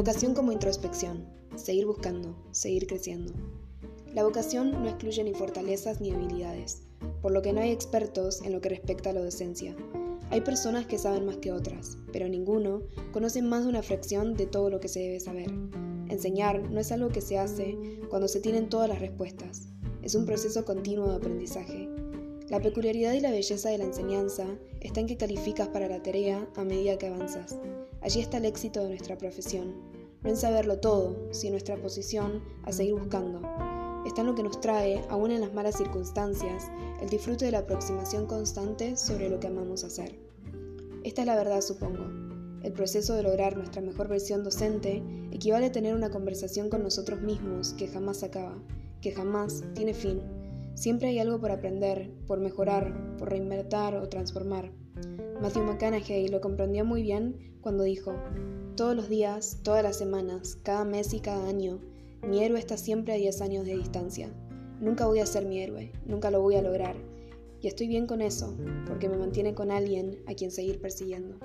Vocación como introspección, seguir buscando, seguir creciendo. La vocación no excluye ni fortalezas ni habilidades, por lo que no hay expertos en lo que respecta a la docencia. Hay personas que saben más que otras, pero ninguno conoce más de una fracción de todo lo que se debe saber. Enseñar no es algo que se hace cuando se tienen todas las respuestas, es un proceso continuo de aprendizaje. La peculiaridad y la belleza de la enseñanza está en que calificas para la tarea a medida que avanzas. Allí está el éxito de nuestra profesión, no en saberlo todo, sino nuestra posición a seguir buscando. Está en lo que nos trae, aún en las malas circunstancias, el disfrute de la aproximación constante sobre lo que amamos hacer. Esta es la verdad, supongo. El proceso de lograr nuestra mejor versión docente equivale a tener una conversación con nosotros mismos que jamás acaba, que jamás tiene fin. Siempre hay algo por aprender, por mejorar, por reinventar o transformar. Matthew McConaughey lo comprendió muy bien cuando dijo, todos los días, todas las semanas, cada mes y cada año, mi héroe está siempre a 10 años de distancia. Nunca voy a ser mi héroe, nunca lo voy a lograr. Y estoy bien con eso, porque me mantiene con alguien a quien seguir persiguiendo.